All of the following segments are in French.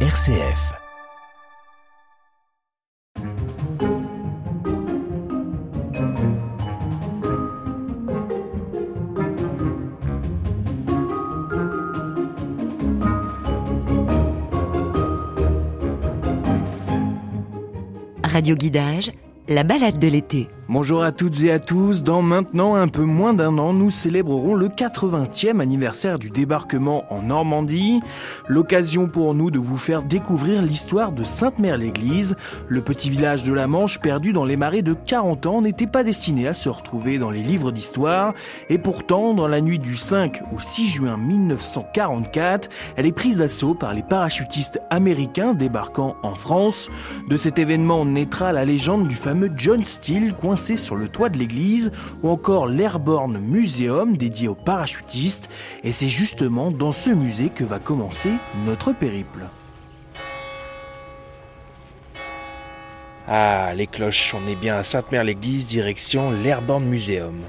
RCF. Radio Guidage, la balade de l'été. Bonjour à toutes et à tous. Dans maintenant un peu moins d'un an, nous célébrerons le 80e anniversaire du débarquement en Normandie. L'occasion pour nous de vous faire découvrir l'histoire de Sainte-Mère-l'Église. Le petit village de la Manche perdu dans les marais de 40 ans n'était pas destiné à se retrouver dans les livres d'histoire. Et pourtant, dans la nuit du 5 au 6 juin 1944, elle est prise d'assaut par les parachutistes américains débarquant en France. De cet événement naîtra la légende du fameux John Steele, sur le toit de l'église ou encore l'Airborne Museum dédié aux parachutistes. Et c'est justement dans ce musée que va commencer notre périple. Ah, les cloches, on est bien à Sainte-Mère-l'Église, direction l'Airborne Museum.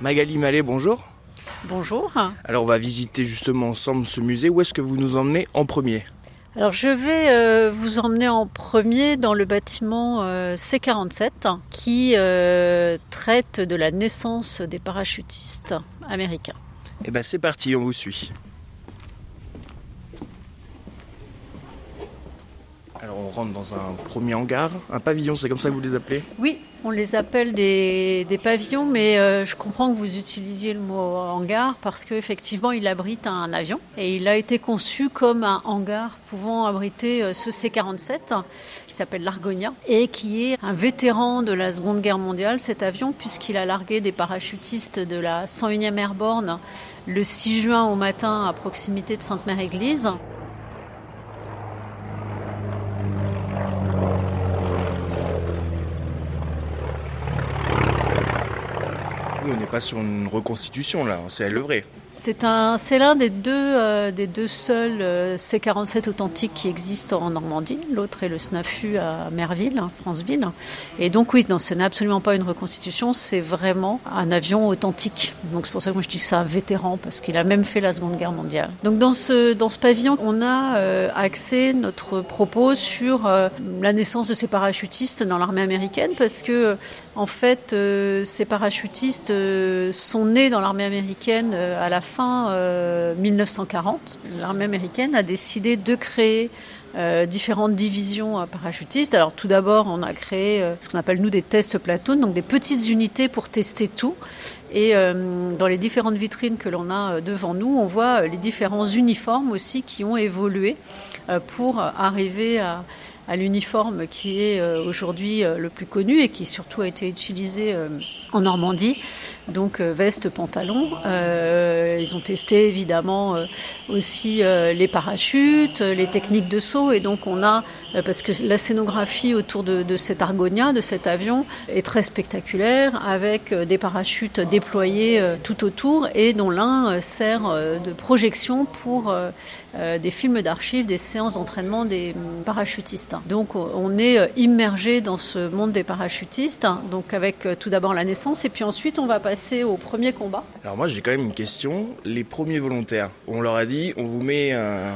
Magali Mallet, bonjour. Bonjour. Alors on va visiter justement ensemble ce musée. Où est-ce que vous nous emmenez en premier? Alors je vais euh, vous emmener en premier dans le bâtiment euh, C47 qui euh, traite de la naissance des parachutistes américains. Eh bien c'est parti, on vous suit. Alors on rentre dans un premier hangar, un pavillon, c'est comme ça que vous les appelez? Oui, on les appelle des, pavillons, mais euh, je comprends que vous utilisiez le mot hangar parce qu'effectivement, il abrite un avion et il a été conçu comme un hangar pouvant abriter euh, ce C-47 qui s'appelle l'Argonia et qui est un vétéran de la Seconde Guerre mondiale, cet avion, puisqu'il a largué des parachutistes de la 101e Airborne le 6 juin au matin à proximité de Sainte-Mère-Église. On n'est pas sur une reconstitution là, c'est à l'œuvrer. C'est un, c'est l'un des deux, euh, des deux seuls euh, C-47 authentiques qui existent en Normandie. L'autre est le SNAFU à Merville, hein, Franceville. Et donc oui, non, ce n'est absolument pas une reconstitution, c'est vraiment un avion authentique. Donc c'est pour ça que moi je dis ça vétéran parce qu'il a même fait la Seconde Guerre mondiale. Donc dans ce, dans ce pavillon, on a euh, axé notre propos sur la naissance de ces parachutistes dans l'armée américaine parce que en fait, ces parachutistes sont nés dans l'armée américaine à la fin 1940, euh, l'armée américaine a décidé de créer euh, différentes divisions parachutistes. Alors tout d'abord, on a créé euh, ce qu'on appelle nous des tests platoon, donc des petites unités pour tester tout. Et dans les différentes vitrines que l'on a devant nous, on voit les différents uniformes aussi qui ont évolué pour arriver à, à l'uniforme qui est euh, aujourd'hui euh, le plus connu et qui surtout a été utilisé euh, en Normandie. Donc veste, pantalon. ils ont testé évidemment aussi les parachutes, les techniques de saut et donc on a parce que la scénographie autour de, de cet Argonia, de cet avion, est très spectaculaire avec des parachutes déployés tout autour et dont l'un sert de projection pour des films d'archives, des séances d'entraînement des hum, parachutistes. Donc on est euh, immergé dans ce monde des parachutistes, donc avec euh, tout d'abord la naissance et puis ensuite on va passer au premier combat. Alors moi j'ai quand même une question. Les premiers volontaires, on leur a dit on vous met un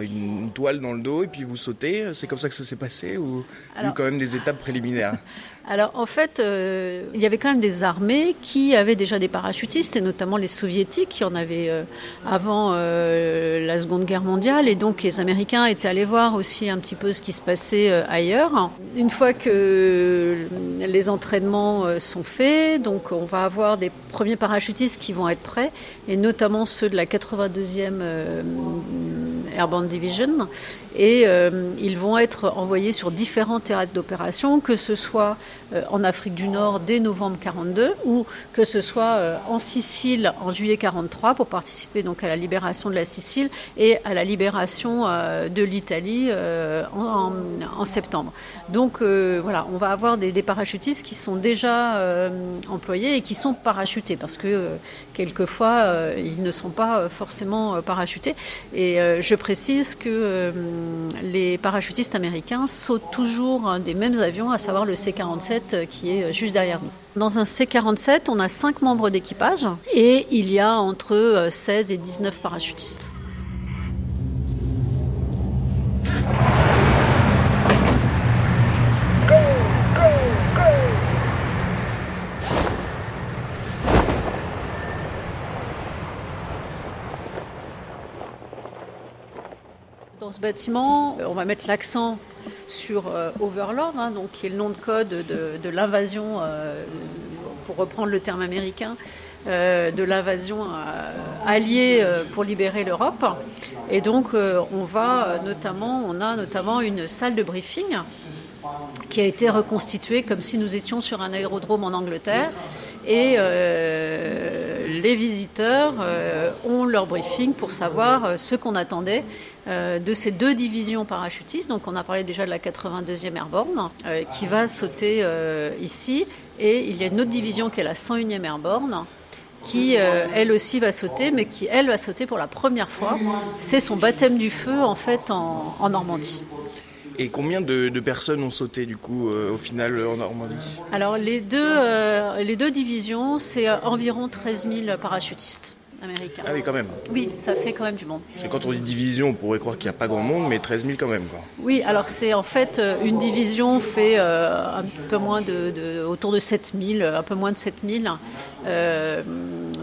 une toile dans le dos et puis vous sautez C'est comme ça que ça s'est passé ou il y a eu quand même des étapes préliminaires? Alors en fait, euh, il y avait quand même des armées qui avaient déjà des parachutistes et notamment les soviétiques qui en avaient euh, avant euh, la Seconde Guerre mondiale et donc les Américains étaient allés voir aussi un petit peu ce qui se passait ailleurs. Une fois que les entraînements sont faits, donc on va avoir des premiers parachutistes qui vont être prêts et notamment ceux de la 82e Airborne Division. Et euh, ils vont être envoyés sur différents théâtres d'opération, que ce soit euh, en Afrique du Nord dès novembre 42 ou que ce soit euh, en Sicile en juillet 43 pour participer donc à la libération de la Sicile et à la libération de l'Italie en, septembre. Donc voilà, on va avoir des, des, parachutistes qui sont déjà employés et qui sont parachutés parce que quelquefois ils ne sont pas forcément parachutés. Et je précise que euh, les parachutistes américains sautent toujours des mêmes avions, à savoir le euh, qui est euh, juste derrière nous. Dans un C-47, on a 5 membres d'équipage et il y a entre euh, 16 et 19 parachutistes. Dans ce bâtiment, on va mettre l'accent sur Overlord, hein, donc, qui est le nom de code de, l'invasion, pour reprendre le terme américain, de l'invasion alliée pour libérer l'Europe. Et donc, on va notamment, on a notamment une salle de briefing qui a été reconstitué comme si nous étions sur un aérodrome en Angleterre. Et euh, les visiteurs euh, ont leur briefing pour savoir euh, ce qu'on attendait de ces deux divisions parachutistes. Donc on a parlé déjà de la 82e Airborne qui va sauter ici. Et il y a une autre division qui est la 101e Airborne qui elle aussi va sauter, mais qui elle va sauter pour la première fois. C'est son baptême du feu en fait en Normandie. Et combien de, personnes ont sauté du coup euh, au final en Normandie Alors les deux, euh, les deux divisions, c'est euh, environ 13 000 parachutistes. Américains. Ah oui, quand même. Oui, ça fait quand même du monde. Parce quand on dit division, on pourrait croire qu'il n'y a pas grand monde, mais 13 000 quand même. Quoi. Oui, alors c'est en fait une division fait un peu moins de, autour de 7 000, un peu moins de 7 000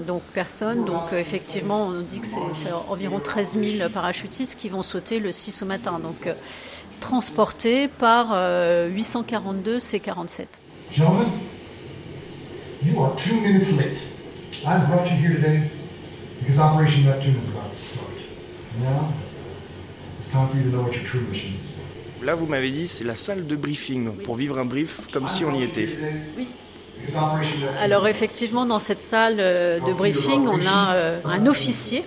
donc personnes. Donc effectivement, on dit que c'est environ 13 000 parachutistes qui vont sauter le 6 au matin. Donc transporté par 842 C-47. Gentlemen, you are two minutes late. I brought you here today because Operation Neptune is about to start. Now, it's time for you to know what your true mission is. Là, vous m'avez dit, c'est la salle de briefing pour vivre un brief comme si on y était. Oui. Alors effectivement, dans cette salle euh, de briefing, on a euh, un officier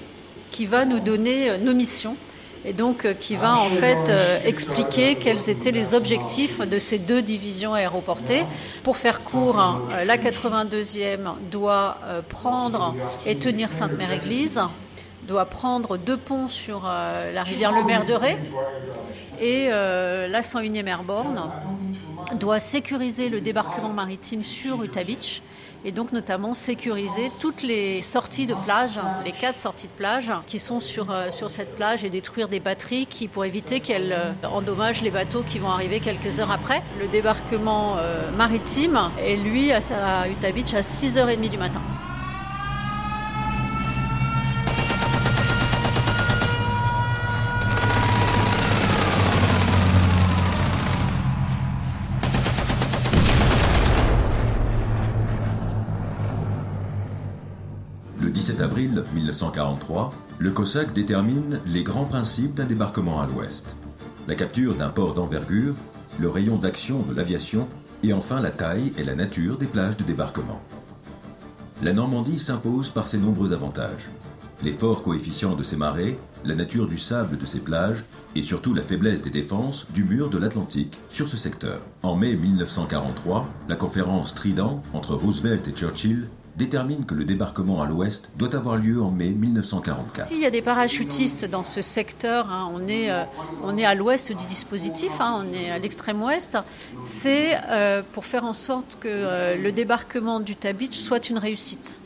qui va nous donner euh, nos missions et donc euh, qui va en fait euh, expliquer quels étaient les objectifs de ces deux divisions aéroportées. Pour faire court, euh, la 82e doit prendre et tenir Sainte-Mère-Église, doit prendre deux ponts sur la rivière Le Maire-de-Ré et la 101e Airborne doit sécuriser le débarquement maritime sur Utah Beach et donc notamment sécuriser toutes les sorties de plage, les quatre sorties de plage qui sont sur, euh, sur cette plage et détruire des batteries qui, pour éviter qu'elles euh, endommagent les bateaux qui vont arriver quelques heures après. Le débarquement euh, maritime est lui à, à Utah Beach à 6h30 du matin. Avril 1943, le COSAC détermine les grands principes d'un débarquement à l'ouest. La capture d'un port d'envergure, le rayon d'action de l'aviation et enfin la taille et la nature des plages de débarquement. La Normandie s'impose par ses nombreux avantages. Les forts coefficients de ses marées, la nature du sable de ses plages et surtout la faiblesse des défenses du mur de l'Atlantique sur ce secteur. En mai 1943, la conférence Trident entre Roosevelt et Churchill détermine que le débarquement à l'ouest doit avoir lieu en mai 1944. S'il y a des parachutistes dans ce secteur, hein, on, est, euh, on est à l'ouest du dispositif, hein, on est à l'extrême ouest, c'est euh, pour faire en sorte que euh, le débarquement d'Utah soit une réussite.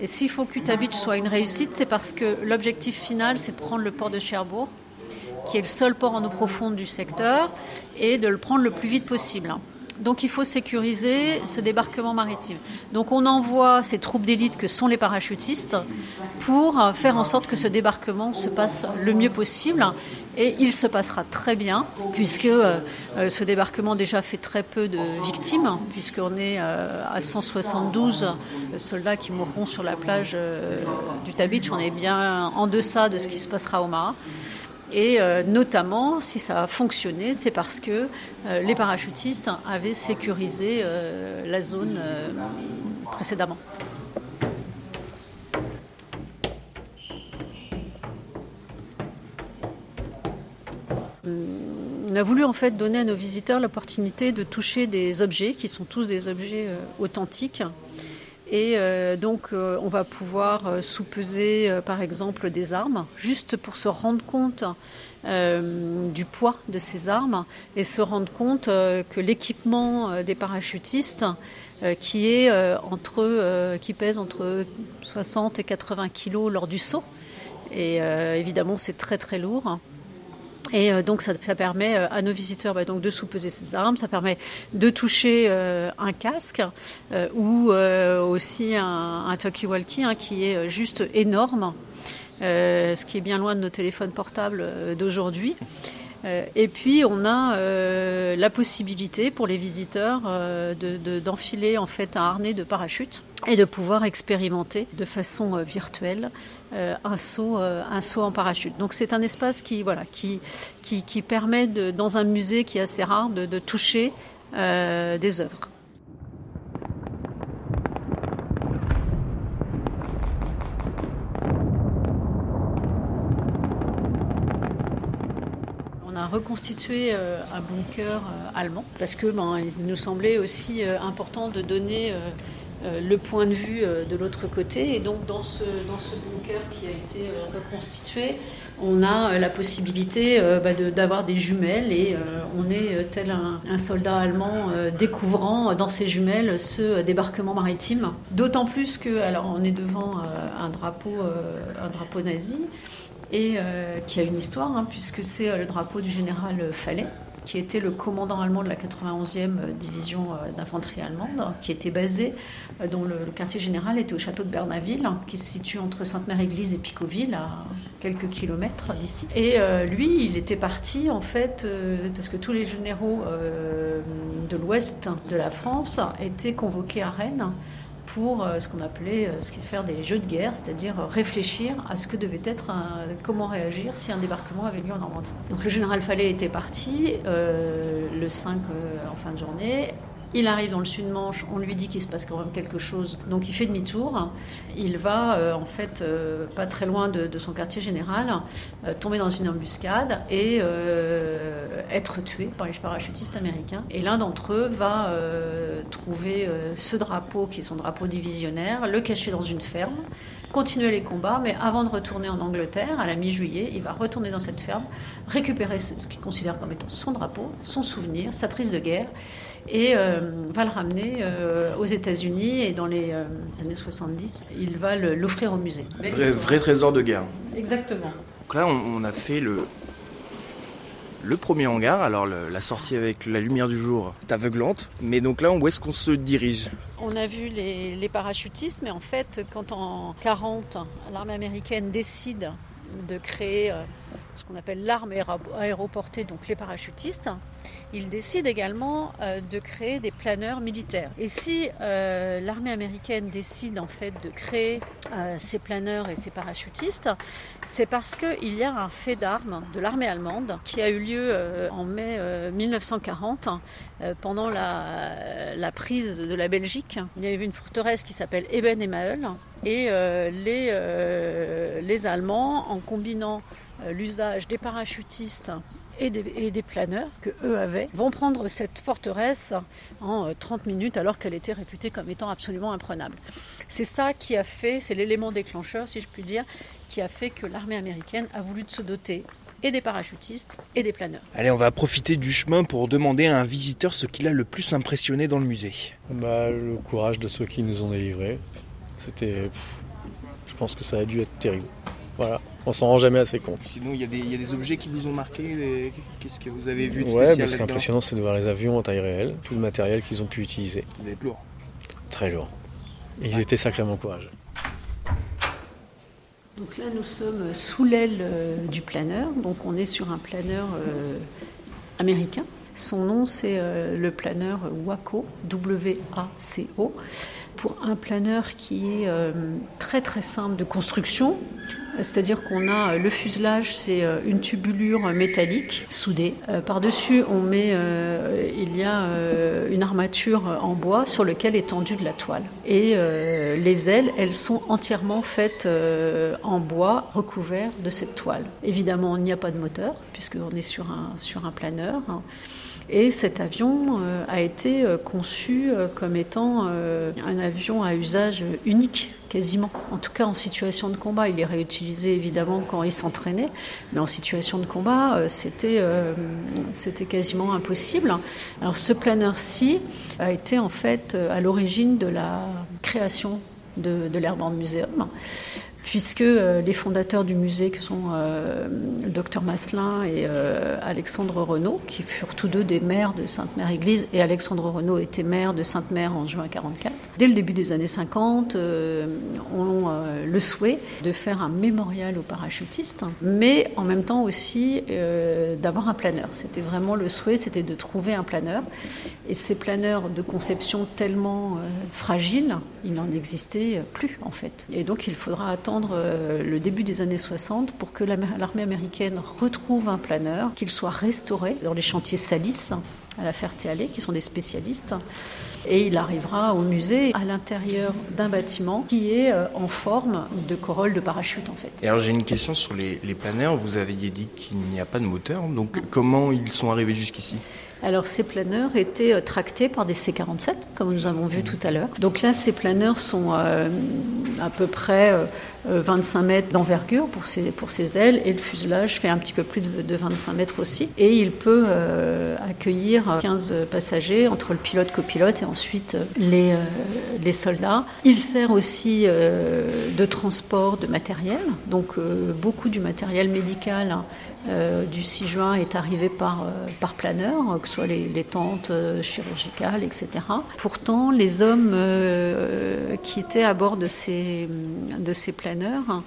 Et s'il faut qu'Utah soit une réussite, c'est parce que l'objectif final, c'est de prendre le port de Cherbourg, qui est le seul port en eau profonde du secteur, et de le prendre le plus vite possible. Donc il faut sécuriser ce débarquement maritime. Donc on envoie ces troupes d'élite que sont les parachutistes pour faire en sorte que ce débarquement se passe le mieux possible. Et il se passera très bien, puisque euh, euh, ce débarquement déjà fait très peu de victimes, puisqu'on est euh, à 172 soldats qui mourront sur la plage du Tabitch. On est bien en deçà de ce qui se passera au Marat. Et euh, notamment, si ça a fonctionné, c'est parce que euh, les parachutistes avaient sécurisé euh, la zone précédemment. On a voulu en fait donner à nos visiteurs l'opportunité de toucher des objets qui sont tous des objets authentiques et euh, donc, euh, on va pouvoir euh, sous-peser, par exemple, des armes, juste pour se rendre compte du poids de ces armes et se rendre compte que l'équipement des parachutistes, qui qui pèse entre 60 et 80 kilos lors du saut, et évidemment, c'est très très lourd. Et euh, donc ça, permet euh, à nos visiteurs bah, donc de sous-peser ces armes, ça permet de toucher euh, un casque ou aussi un, un talkie-walkie hein, qui est juste énorme ce qui est bien loin de nos téléphones portables d'aujourd'hui. Et puis on a la possibilité pour les visiteurs d'enfiler en fait un harnais de parachute et de pouvoir expérimenter de façon virtuelle un saut, en parachute. Donc c'est un espace qui voilà qui permet de, dans un musée qui est assez rare de, de toucher des œuvres. Reconstituer euh, un bunker euh, allemand parce que ben, il nous semblait aussi euh, important de donner le point de vue de l'autre côté. Et donc dans ce, dans ce bunker qui a été reconstitué, on a la possibilité bah, d'avoir des jumelles et on est tel un, soldat allemand découvrant dans ses jumelles ce débarquement maritime. D'autant plus que, alors on est devant un drapeau, un drapeau nazi et euh, qui a une histoire, hein, puisque c'est euh, le drapeau du général Fallet, qui était le commandant allemand de la 91e division euh, d'infanterie allemande, qui était basé, dont le, quartier général était au château de Bernaville, hein, qui se situe entre Sainte-Mère-Église et Picoville, à quelques kilomètres d'ici. Et lui, il était parti, en fait, parce que tous les généraux de l'ouest de la France étaient convoqués à Rennes pour euh, ce qu'on appelait euh, faire des jeux de guerre, c'est-à-dire euh, réfléchir à ce que devait être, comment réagir si un débarquement avait lieu en Normandie. Donc le général Fallet était parti le 5 en fin de journée. Il arrive dans le sud-Manche, on lui dit qu'il se passe quand même quelque chose, donc il fait demi-tour. Il va, euh, en fait, euh, pas très loin de, son quartier général, euh, tomber dans une embuscade et être tué par les parachutistes américains. Et l'un d'entre eux va trouver ce drapeau, qui est son drapeau divisionnaire, le cacher dans une ferme continuer les combats, mais avant de retourner en Angleterre, à la mi-juillet, il va retourner dans cette ferme, récupérer ce qu'il considère comme étant son drapeau, son souvenir, sa prise de guerre, et euh, va le ramener euh, aux États-Unis. Et dans les euh, années 70, il va l'offrir au musée. Vrai, vrai, trésor de guerre. Exactement. Donc là, on, a fait le, le premier hangar. Alors la sortie avec la lumière du jour est aveuglante. Mais donc là, où est-ce qu'on se dirige? On a vu les, les, parachutistes, mais en fait, quand en 40, l'armée américaine décide de créer ce qu'on appelle l'arme aéroportée, donc les parachutistes, il décide également euh, de créer des planeurs militaires. Et si euh, l'armée américaine décide en fait de créer euh, ces planeurs et ces parachutistes, c'est parce qu'il y a un fait d'armes de l'armée allemande qui a eu lieu en mai 1940 pendant la, prise de la Belgique. Il y avait une forteresse qui s'appelle Eben Emael et les, les Allemands, en combinant l'usage des parachutistes et des, planeurs que eux avaient vont prendre cette forteresse en 30 euh, minutes alors qu'elle était réputée comme étant absolument imprenable. C'est ça qui a fait, c'est l'élément déclencheur si je puis dire, qui a fait que l'armée américaine a voulu se doter et des parachutistes et des planeurs. Allez, on va profiter du chemin pour demander à un visiteur ce qu'il a le plus impressionné dans le musée. Bah, le courage de ceux qui nous ont délivrés. C'était. Je pense que ça a dû être terrible. Voilà, on s'en rend jamais assez compte. Sinon, il y, a des objets qui vous ont marqué Qu'est-ce que vous avez vu de ouais, spécial Ce qui est impressionnant, c'est de voir les avions en taille réelle, tout le matériel qu'ils ont pu utiliser. Ça devait être lourd. Très lourd. ils étaient sacrément courageux. Donc là, nous sommes sous l'aile euh, du planeur. Donc on est sur un planeur euh, américain. Son nom, c'est euh, le planeur WACO, W-A-C-O pour un planeur qui est euh, très très simple de construction. C'est-à-dire qu'on a euh, le fuselage, c'est euh, une tubulure métallique soudée. Par-dessus, on met, il y a une armature en bois sur laquelle est tendue de la toile. Et les ailes, elles sont entièrement faites en bois recouvert de cette toile. Évidemment, il n'y a pas de moteur puisqu'on est sur un, sur un planeur. Et cet avion euh, a été euh, conçu euh, comme étant un avion à usage unique, quasiment. En tout cas, en situation de combat. Il est réutilisé évidemment quand il s'entraînait, mais en situation de combat, c'était quasiment impossible. Alors, ce planeur-ci a été en fait à l'origine de la création de, de Museum puisque les fondateurs du musée, que sont le docteur Masselin et Alexandre Renaud, qui furent tous deux des maires de Sainte-Mère-Église, et Alexandre Renaud était maire de Sainte-Mère en juin 44. Dès le début des années 50, ont le souhait de faire un mémorial aux parachutistes, mais en même temps aussi d'avoir un planeur. C'était vraiment le souhait, c'était de trouver un planeur. Et ces planeurs de conception tellement fragiles, il n'en existait plus en fait. Et donc il faudra attendre euh, le début des années 60 pour que l'armée américaine retrouve un planeur, qu'il soit restauré dans les chantiers Salis à la Ferté-Alais, qui sont des spécialistes. Et il arrivera au musée à l'intérieur d'un bâtiment qui est euh, en forme de corolle de parachute en fait. Et alors j'ai une question sur les, les planeurs. Vous aviez dit qu'il n'y a pas de moteur, donc comment ils sont arrivés jusqu'ici? Alors ces planeurs étaient euh, tractés par des C-47, comme nous avons vu tout à l'heure. Donc là, ces planeurs sont euh, à peu près 25 mètres d'envergure pour ses, pour ailes et le fuselage fait un petit peu plus de, 25 mètres aussi. Et il peut accueillir 15 passagers entre le pilote, copilote et ensuite euh, les, euh, les soldats. Il sert aussi euh, de transport de matériel, donc beaucoup du matériel médical hein, du 6 juin est arrivé par, par planeur, que ce soit les, tentes chirurgicales, etc. Pourtant, les hommes qui étaient à bord de ces, planeurs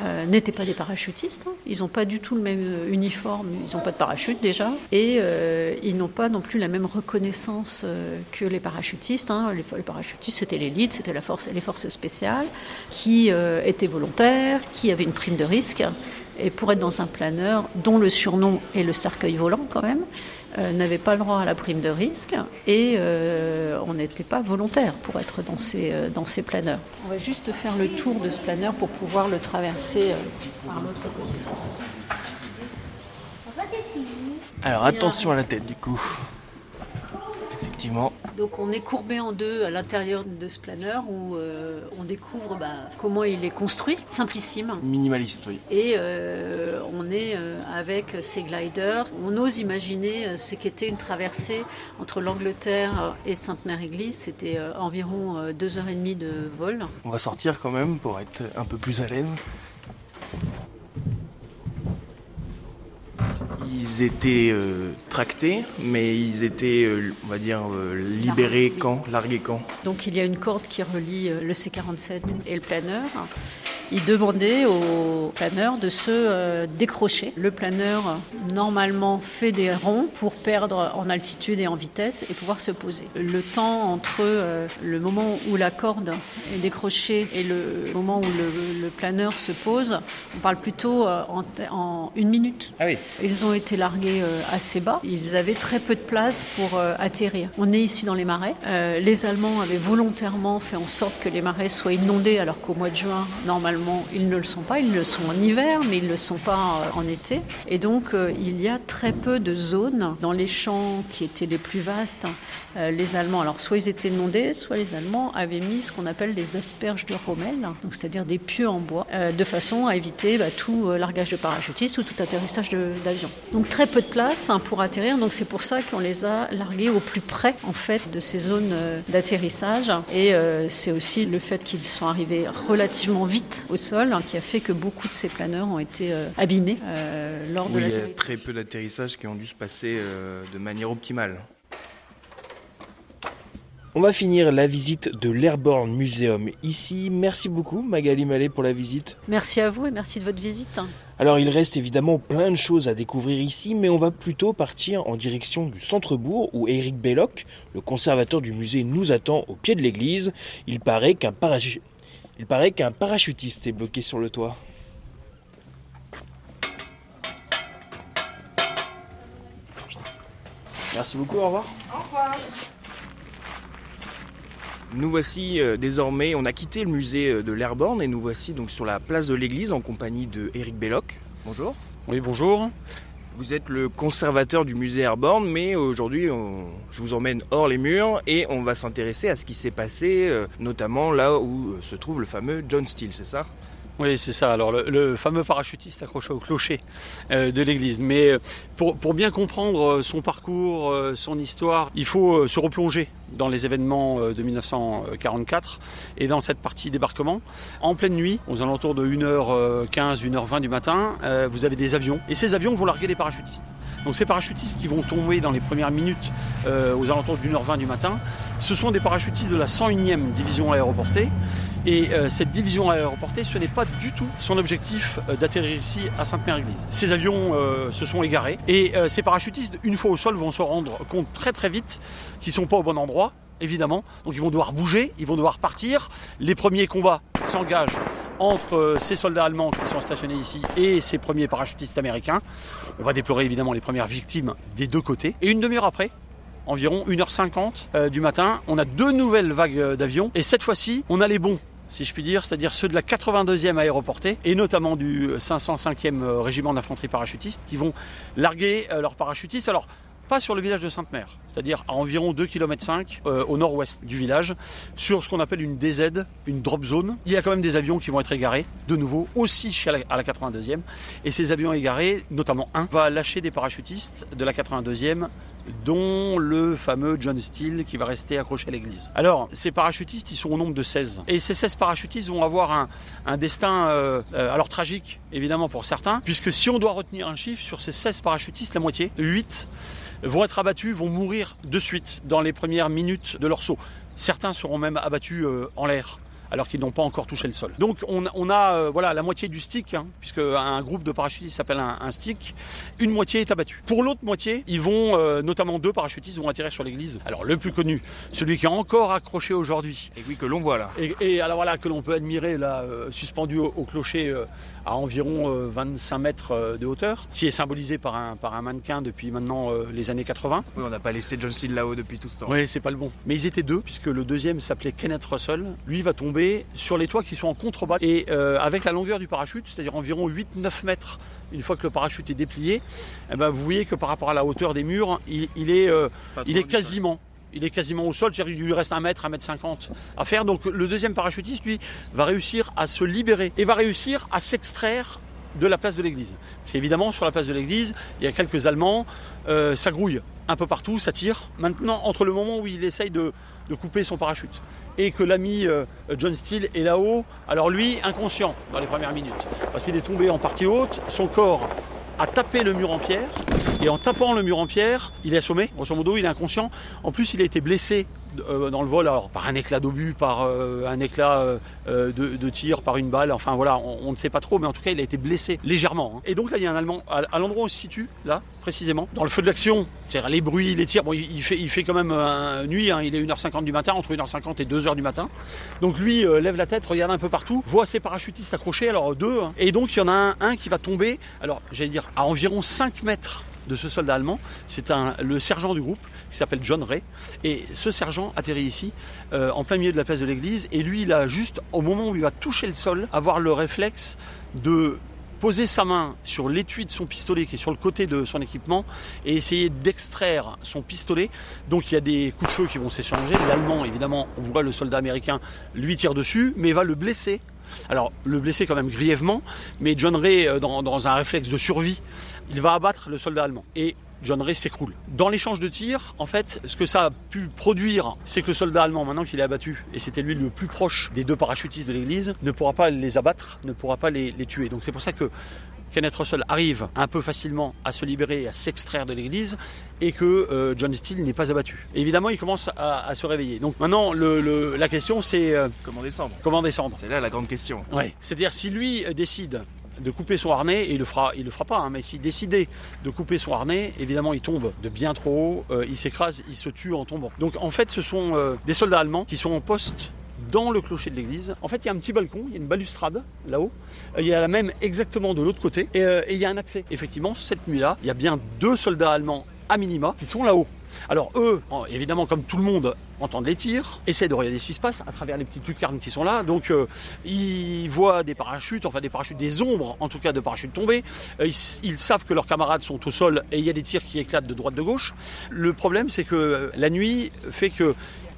euh, n'étaient pas des parachutistes. Ils n'ont pas du tout le même euh, uniforme, ils n'ont pas de parachute déjà, et euh, ils n'ont pas non plus la même reconnaissance que les parachutistes. Hein. Les, parachutistes, c'était l'élite, c'était la force, les forces spéciales, qui étaient volontaires, qui avaient une prime de risque. Et pour être dans un planeur, dont le surnom est le cercueil volant quand même, euh, n'avait pas le droit à la prime de risque et euh, on n'était pas volontaire pour être dans ces, euh, dans ces planeurs. On va juste faire le tour de ce planeur pour pouvoir le traverser par l'autre côté. Alors attention à la tête du coup. Effectivement. Donc on est courbé en deux à l'intérieur de ce planeur où euh, on découvre bah, comment il est construit, simplissime. Minimaliste, oui. Et euh, on est euh, avec ces gliders. On ose imaginer ce qu'était une traversée entre l'Angleterre et Sainte-Mère-Église. C'était environ deux heures et demie de vol. On va sortir quand même pour être un peu plus à l'aise. Ils étaient euh, tractés, mais ils étaient, euh, on va dire, euh, libérés quand? Largués quand? Donc il y a une corde qui relie le C-47 et le planeur il demandait au planeur de se euh, décrocher. Le planeur, normalement, fait des ronds pour perdre en altitude et en vitesse et pouvoir se poser. Le temps entre euh, le moment où la corde est décrochée et le moment où le, planeur se pose, on parle plutôt euh, en, une minute. Ah oui. Ils ont été largués assez bas. Ils avaient très peu de place pour atterrir. On est ici dans les marais. les Allemands avaient volontairement fait en sorte que les marais soient inondés alors qu'au mois de juin, normalement, ils ne le sont pas. Ils le sont en hiver, mais ils ne le sont pas euh, en été. Et donc, euh, il y a très peu de zones dans les champs qui étaient les plus vastes. Euh, les Allemands, alors soit ils étaient inondés, soit les Allemands avaient mis ce qu'on appelle des asperges de Rommel, donc c'est-à-dire des pieux en bois, de façon à éviter bah, tout largage de parachutistes ou tout atterrissage d'avion. Donc très peu de place hein, pour atterrir. Donc c'est pour ça qu'on les a largués au plus près en fait de ces zones d'atterrissage. Et c'est aussi le fait qu'ils sont arrivés relativement vite au sol hein, qui a fait que beaucoup de ces planeurs ont été euh, abîmés euh, lors de l'atterrissage. Il y a très peu d'atterrissages qui ont dû se passer euh, de manière optimale. On va finir la visite de l'Airborne Museum ici. Merci beaucoup Magali Mallet pour la visite. Merci à vous et merci de votre visite. Alors il reste évidemment plein de choses à découvrir ici, mais on va plutôt partir en direction du centre-bourg où Éric Belloc, le conservateur du musée, nous attend au pied de l'église. Il paraît qu'un parachute il paraît qu'un parachutiste est bloqué sur le toit. Merci beaucoup, au revoir. Au revoir. Nous voici euh, désormais, on a quitté le musée euh, de l'Airborne et nous voici donc sur la place de l'église en compagnie de Eric Belloc. Bonjour. Oui, bonjour. Vous êtes le conservateur du musée Airborne, mais aujourd'hui, je vous emmène hors les murs et on va s'intéresser à ce qui s'est passé, euh, notamment là où euh, se trouve le fameux John Steele, c'est ça? Oui, c'est ça. Alors le, fameux parachutiste accroché au clocher euh, de l'église. Mais euh, pour, bien comprendre euh, son parcours, son histoire, il faut se replonger dans les événements de 1944 et dans cette partie débarquement. En pleine nuit, aux alentours de 1h15, 1h20 du matin, vous avez des avions. Et ces avions vont larguer des parachutistes. Donc ces parachutistes qui vont tomber dans les premières minutes aux alentours de 1h20 du matin, ce sont des parachutistes de la 101e division aéroportée. Et cette division aéroportée, ce n'est pas du tout son objectif euh, d'atterrir ici à Sainte-Mère-Église. Ces avions euh, se sont égarés et euh, ces parachutistes, une fois au sol, vont se rendre compte très très vite qu'ils sont pas au bon endroit évidemment. Donc ils vont devoir bouger, ils vont devoir partir. Les premiers combats s'engagent entre ces soldats allemands qui sont stationnés ici et ces premiers parachutistes américains. On va déplorer évidemment les premières victimes des deux côtés. Et une demi-heure après, environ 1h50 du matin, on a deux nouvelles vagues d'avions et cette fois-ci, on a les bons si je puis dire, c'est-à-dire ceux de la 82e aéroportée et notamment du 505e euh, régiment d'infanterie parachutiste qui vont larguer euh, leurs parachutistes. Alors, pas sur le village de Sainte-Mère, c'est-à-dire à environ 2 km au nord-ouest du village, sur ce qu'on appelle une DZ, une drop zone. Il y a quand même des avions qui vont être égarés, de nouveau, aussi à la 82e. Et ces avions égarés, notamment un, va lâcher des parachutistes de la 82e dont le fameux John Steele qui va rester accroché à l'église. Alors, ces parachutistes, ils sont au nombre de 16. Et ces 16 parachutistes vont avoir un, destin, euh, euh, alors tragique, évidemment pour certains, puisque si on doit retenir un chiffre, sur ces 16 parachutistes, la moitié, 8, vont être abattus, vont mourir de suite dans les premières minutes de leur saut. Certains seront même abattus euh, en l'air alors qu'ils n'ont pas encore touché le sol. Donc on, a euh, voilà la moitié du stick, hein, puisque un groupe de parachutistes s'appelle un, stick, une moitié est abattue. Pour l'autre moitié, ils vont, euh, notamment deux parachutistes vont atterrir sur l'église. Alors le plus connu, celui qui est encore accroché aujourd'hui. Et oui, que l'on voit là. Et, alors voilà, que l'on peut admirer là, euh, suspendu au, clocher à environ 25 mètres de hauteur, qui est symbolisé par un, par un mannequin depuis maintenant les années 80. Oui, on n'a pas laissé John Steele là-haut depuis tout ce temps. Oui, c'est pas le bon. Mais ils étaient deux, puisque le deuxième s'appelait Kenneth Russell. Lui va tomber sur les toits qui sont en contrebas et euh, avec la longueur du parachute, c'est-à-dire environ 8-9 mètres une fois que le parachute est déplié, eh ben, vous voyez que par rapport à la hauteur des murs, il, est, euh, il est quasiment il est quasiment au sol, c'est-à-dire qu'il lui reste un mètre, un mètre cinquante à faire. Donc le deuxième parachutiste, lui, va réussir à se libérer et va réussir à s'extraire de la place de l'église. C'est évidemment sur la place de l'église, il y a quelques Allemands, euh, ça grouille un peu partout, ça tire. Maintenant, entre le moment où il essaye de, de couper son parachute et que l'ami euh, John Steele est là-haut. Alors lui, inconscient dans les premières minutes, parce qu'il est tombé en partie haute, son corps a tapé le mur en pierre, et en tapant le mur en pierre, il est assommé, grosso modo, il est inconscient. En plus, il a été blessé euh, dans le vol, alors par un éclat d'obus, par euh, un éclat euh, de, tir, par une balle, enfin voilà, on, ne sait pas trop, mais en tout cas il a été blessé légèrement. Hein. Et donc là il y a un Allemand, à, l'endroit où il se situe, là précisément, dans le feu de l'action, c'est-à-dire les bruits, les tirs, bon il, fait, il fait quand même nuit, hein. il est 1h50 du matin, entre 1h50 et 2h du matin. Donc lui lève la tête, regarde un peu partout, voit ses parachutistes accrochés, alors deux, hein. et donc il y en a un, un qui va tomber, alors j'allais dire à environ 5 mètres de ce soldat allemand. C'est le sergent du groupe qui s'appelle John Ray. Et ce sergent atterrit ici, euh, en plein milieu de la place de l'église. Et lui, il a juste, au moment où il va toucher le sol, avoir le réflexe de poser sa main sur l'étui de son pistolet qui est sur le côté de son équipement et essayer d'extraire son pistolet. Donc il y a des coups de feu qui vont s'échanger. L'Allemand, évidemment, on voit le soldat américain lui tire dessus, mais va le blesser alors, le blesser quand même grièvement, mais John Ray, euh, dans, un réflexe de survie, il va abattre le soldat allemand. Et John Ray s'écroule. Dans l'échange de tirs, en fait, ce que ça a pu produire, c'est que le soldat allemand, maintenant qu'il est abattu, et c'était lui le plus proche des deux parachutistes de l'église, ne pourra pas les abattre, ne pourra pas les, les tuer. Donc c'est pour ça que Kenneth Russell arrive un peu facilement à se libérer, à s'extraire de l'église, et que euh, John Steele n'est pas abattu. évidemment, il commence à, se réveiller. Donc maintenant, la question c'est euh, comment descendre? Comment descendre? C'est là la grande question. Ouais. C'est-à-dire si lui euh, décide de couper son harnais, et il le fera, il le fera pas, hein, mais s'il décidait de couper son harnais, évidemment il tombe de bien trop haut, il s'écrase, il se tue en tombant. Donc en fait ce sont des soldats allemands qui sont en poste dans le clocher de l'église. En fait, il y a un petit balcon, il y a une balustrade là-haut. Euh, il y a la même exactement de l'autre côté. Euh, et, il y a un accès. Effectivement, cette nuit-là, il y a bien deux soldats allemands à minima qui sont là-haut. Alors eux, évidemment, comme tout le monde, entendent les tirs, essaient de regarder ce qui se passe à travers les petites lucarnes qui sont là. Donc euh, ils voient des parachutes, enfin des parachutes, des ombres en tout cas de parachutes tomber. ils, ils, savent que leurs camarades sont au sol et il y a des tirs qui éclatent de droite de gauche. Le problème c'est que la nuit fait que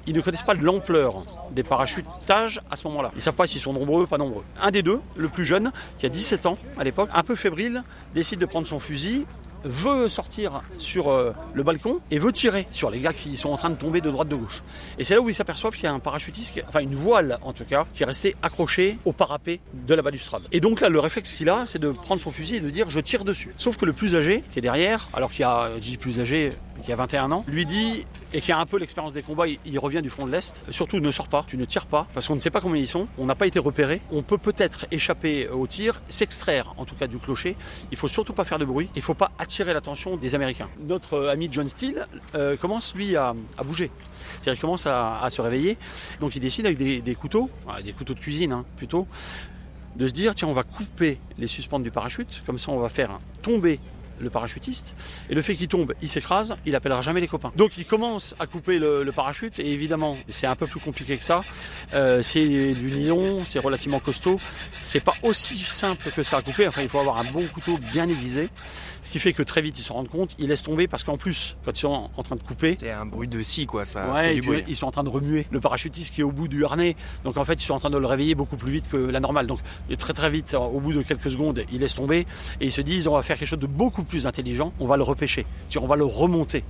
ils ne connaissent pas l'ampleur des parachutages à ce moment-là. Ils ne savent pas s'ils sont nombreux pas nombreux. Un des deux, le plus jeune, qui a 17 ans à l'époque, un peu fébrile, décide de prendre son fusil veut sortir sur euh, le balcon et veut tirer sur les gars qui sont en train de tomber de droite de gauche. Et c'est là où ils s'aperçoivent qu'il y a un parachutiste, enfin une voile en tout cas, qui est restée accrochée au parapet de la balustrade. Et donc là, le réflexe qu'il a, c'est de prendre son fusil et de dire je tire dessus. Sauf que le plus âgé, qui est derrière, alors qu'il y a, je plus âgé, qui a 21 ans, lui dit et qui a un peu l'expérience des combats, il, revient du front de l'Est. Surtout, ne sors pas, tu ne tires pas, parce qu'on ne sait pas combien ils sont, on n'a pas été repéré. On peut peut-être échapper au tir, s'extraire en tout cas du clocher. Il faut surtout pas faire de bruit, il faut pas attirer l'attention des Américains. Notre euh, ami John Steele euh, commence lui à, bouger. Il commence à, se réveiller. Donc il décide avec des, couteaux, des couteaux de cuisine hein, plutôt, de se dire tiens on va couper les suspentes du parachute, comme ça on va faire tomber le parachutiste, et le fait qu'il tombe, il s'écrase, il appellera jamais les copains. Donc il commence à couper le, parachute, et évidemment, c'est un peu plus compliqué que ça. Euh, c'est du nylon, c'est relativement costaud. C'est pas aussi simple que ça à couper. Enfin, il faut avoir un bon couteau bien aiguisé. Ce qui fait que très vite ils se rendent compte, ils laissent tomber parce qu'en plus, quand ils sont en train de couper, c'est un bruit de scie quoi, ça. Ouais, ils sont en train de remuer le parachutiste qui est au bout du harnais. Donc en fait, ils sont en train de le réveiller beaucoup plus vite que la normale. Donc très très vite, au bout de quelques secondes, ils laissent tomber et ils se disent on va faire quelque chose de beaucoup plus intelligent. On va le repêcher, on va le remonter.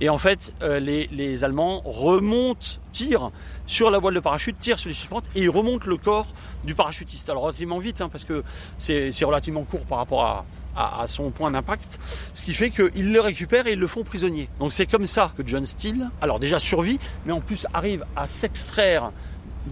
Et en fait, euh, les, les Allemands remontent tirent sur la voile de parachute, tirent sur les suspentes et ils remontent le corps du parachutiste. Alors relativement vite, hein, parce que c'est relativement court par rapport à, à, son point d'impact, ce qui fait qu'ils le récupèrent et ils le font prisonnier. Donc c'est comme ça que John Steele, alors déjà survit, mais en plus arrive à s'extraire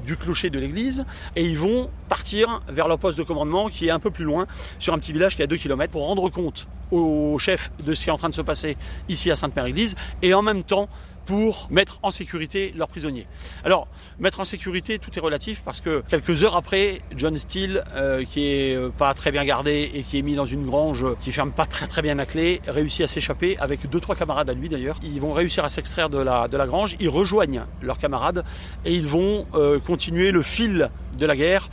du clocher de l'église et ils vont partir vers leur poste de commandement qui est un peu plus loin sur un petit village qui est à 2 km pour rendre compte au chef de ce qui est en train de se passer ici à Sainte-Mère-Église et en même temps pour mettre en sécurité leurs prisonniers. Alors, mettre en sécurité, tout est relatif parce que quelques heures après, John Steele, euh, qui est euh, pas très bien gardé et qui est mis dans une grange qui ferme pas très très bien la clé, réussit à s'échapper avec deux trois camarades à lui d'ailleurs. Ils vont réussir à s'extraire de la de la grange, ils rejoignent leurs camarades et ils vont euh, continuer le fil de la guerre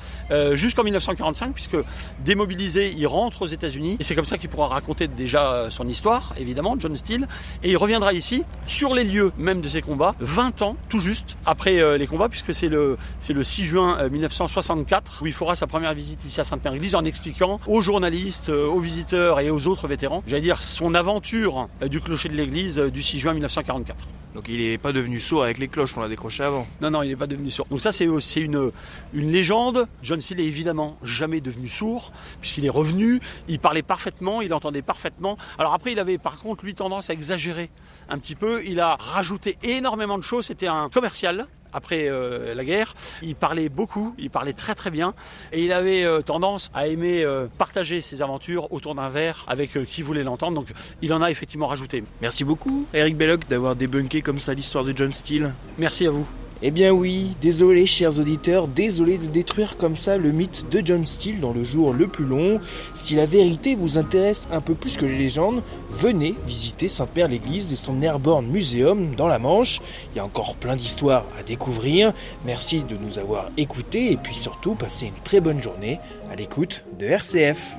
jusqu'en 1945 puisque démobilisé, il rentre aux États-Unis et c'est comme ça qu'il pourra raconter déjà son histoire, évidemment, John Steele, et il reviendra ici sur les lieux même de ces combats, 20 ans tout juste après euh, les combats, puisque c'est le, c'est le 6 juin 1964 euh, où il fera sa première visite ici à Sainte-Mère-Église en expliquant aux journalistes, euh, aux visiteurs et aux autres vétérans, j'allais dire son aventure du clocher de l'église du 6 juin 1944. Donc il n'est pas devenu sourd avec les cloches qu'on a décroché avant. Non, non, il n'est pas devenu sourd. Donc ça, c'est une, une légende. John Steele est évidemment jamais devenu sourd, puisqu'il est revenu, il parlait parfaitement, il entendait parfaitement. Alors après, il avait par contre, lui, tendance à exagérer un petit peu. Il a rajouté énormément de choses. C'était un commercial après euh, la guerre. Il parlait beaucoup, il parlait très très bien et il avait euh, tendance à aimer euh, partager ses aventures autour d'un verre avec qui voulait l'entendre. Donc il en a effectivement rajouté. Merci beaucoup Eric Belloc d'avoir débunké comme ça l'histoire de John Steele. Merci à vous. Eh bien oui, désolé chers auditeurs, désolé de détruire comme ça le mythe de John Steele dans le jour le plus long. Si la vérité vous intéresse un peu plus que les légendes, venez visiter Sainte-Mère-l'Église et son Airborne Museum dans la Manche. Il y a encore plein d'histoires à découvrir. Merci de nous avoir écoutés et puis surtout passez une très bonne journée à l'écoute de RCF.